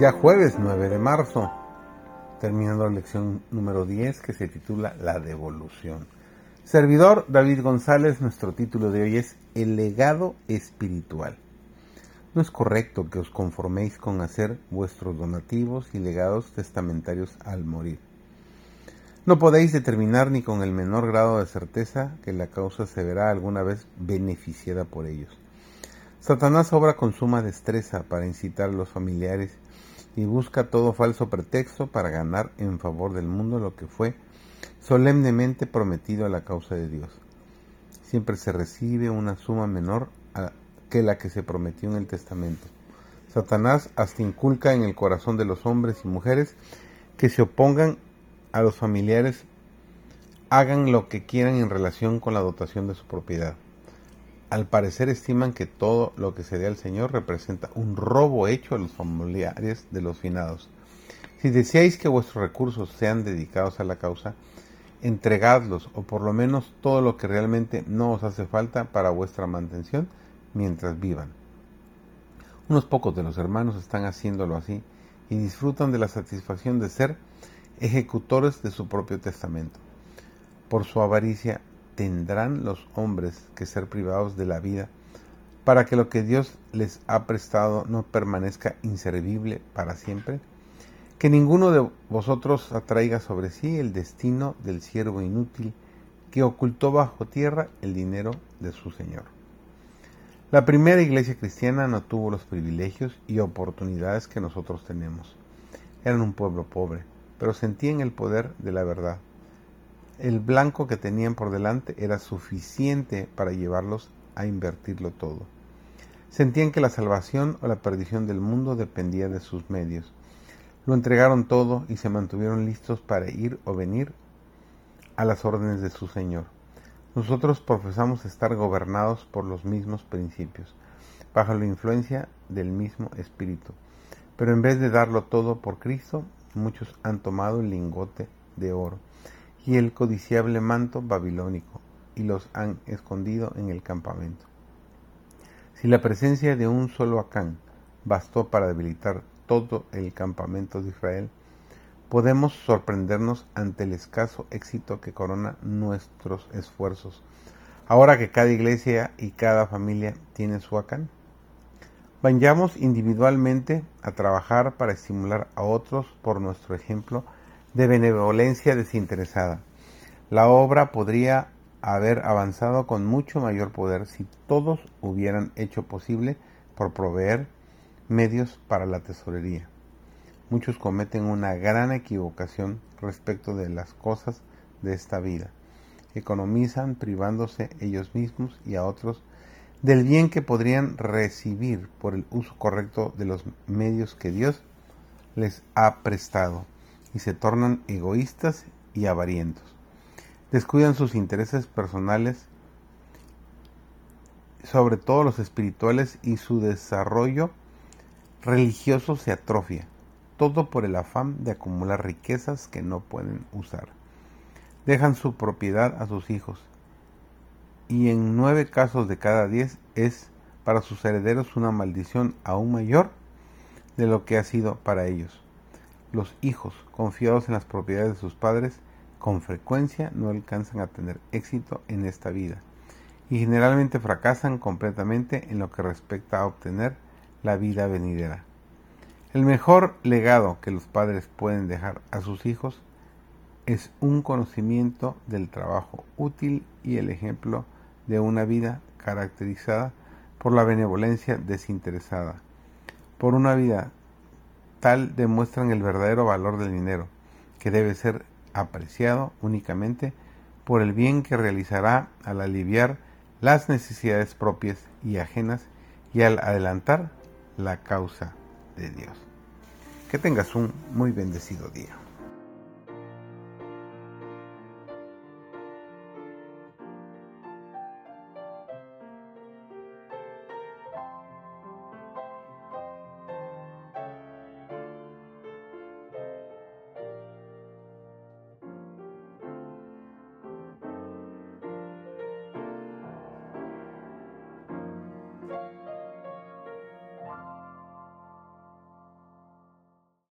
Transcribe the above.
Ya jueves 9 de marzo, terminando la lección número 10 que se titula La devolución. Servidor David González, nuestro título de hoy es El legado espiritual. No es correcto que os conforméis con hacer vuestros donativos y legados testamentarios al morir. No podéis determinar ni con el menor grado de certeza que la causa se verá alguna vez beneficiada por ellos. Satanás obra con suma destreza para incitar a los familiares y busca todo falso pretexto para ganar en favor del mundo lo que fue solemnemente prometido a la causa de Dios. Siempre se recibe una suma menor que la que se prometió en el testamento. Satanás hasta inculca en el corazón de los hombres y mujeres que se opongan a los familiares hagan lo que quieran en relación con la dotación de su propiedad al parecer estiman que todo lo que se dé al Señor representa un robo hecho a los familiares de los finados. Si deseáis que vuestros recursos sean dedicados a la causa, entregadlos o por lo menos todo lo que realmente no os hace falta para vuestra mantención mientras vivan. Unos pocos de los hermanos están haciéndolo así y disfrutan de la satisfacción de ser ejecutores de su propio testamento. Por su avaricia tendrán los hombres que ser privados de la vida para que lo que Dios les ha prestado no permanezca inservible para siempre? Que ninguno de vosotros atraiga sobre sí el destino del siervo inútil que ocultó bajo tierra el dinero de su Señor. La primera iglesia cristiana no tuvo los privilegios y oportunidades que nosotros tenemos. Eran un pueblo pobre, pero sentían el poder de la verdad el blanco que tenían por delante era suficiente para llevarlos a invertirlo todo. Sentían que la salvación o la perdición del mundo dependía de sus medios. Lo entregaron todo y se mantuvieron listos para ir o venir a las órdenes de su Señor. Nosotros profesamos estar gobernados por los mismos principios, bajo la influencia del mismo Espíritu. Pero en vez de darlo todo por Cristo, muchos han tomado el lingote de oro y el codiciable manto babilónico, y los han escondido en el campamento. Si la presencia de un solo Acán bastó para debilitar todo el campamento de Israel, podemos sorprendernos ante el escaso éxito que corona nuestros esfuerzos, ahora que cada iglesia y cada familia tiene su Acán. Vayamos individualmente a trabajar para estimular a otros por nuestro ejemplo de benevolencia desinteresada. La obra podría haber avanzado con mucho mayor poder si todos hubieran hecho posible por proveer medios para la tesorería. Muchos cometen una gran equivocación respecto de las cosas de esta vida. Economizan privándose ellos mismos y a otros del bien que podrían recibir por el uso correcto de los medios que Dios les ha prestado y se tornan egoístas y avarientos. Descuidan sus intereses personales, sobre todo los espirituales, y su desarrollo religioso se atrofia, todo por el afán de acumular riquezas que no pueden usar. Dejan su propiedad a sus hijos, y en nueve casos de cada diez es para sus herederos una maldición aún mayor de lo que ha sido para ellos. Los hijos, confiados en las propiedades de sus padres, con frecuencia no alcanzan a tener éxito en esta vida y generalmente fracasan completamente en lo que respecta a obtener la vida venidera. El mejor legado que los padres pueden dejar a sus hijos es un conocimiento del trabajo útil y el ejemplo de una vida caracterizada por la benevolencia desinteresada, por una vida tal demuestran el verdadero valor del dinero, que debe ser apreciado únicamente por el bien que realizará al aliviar las necesidades propias y ajenas y al adelantar la causa de Dios. Que tengas un muy bendecido día.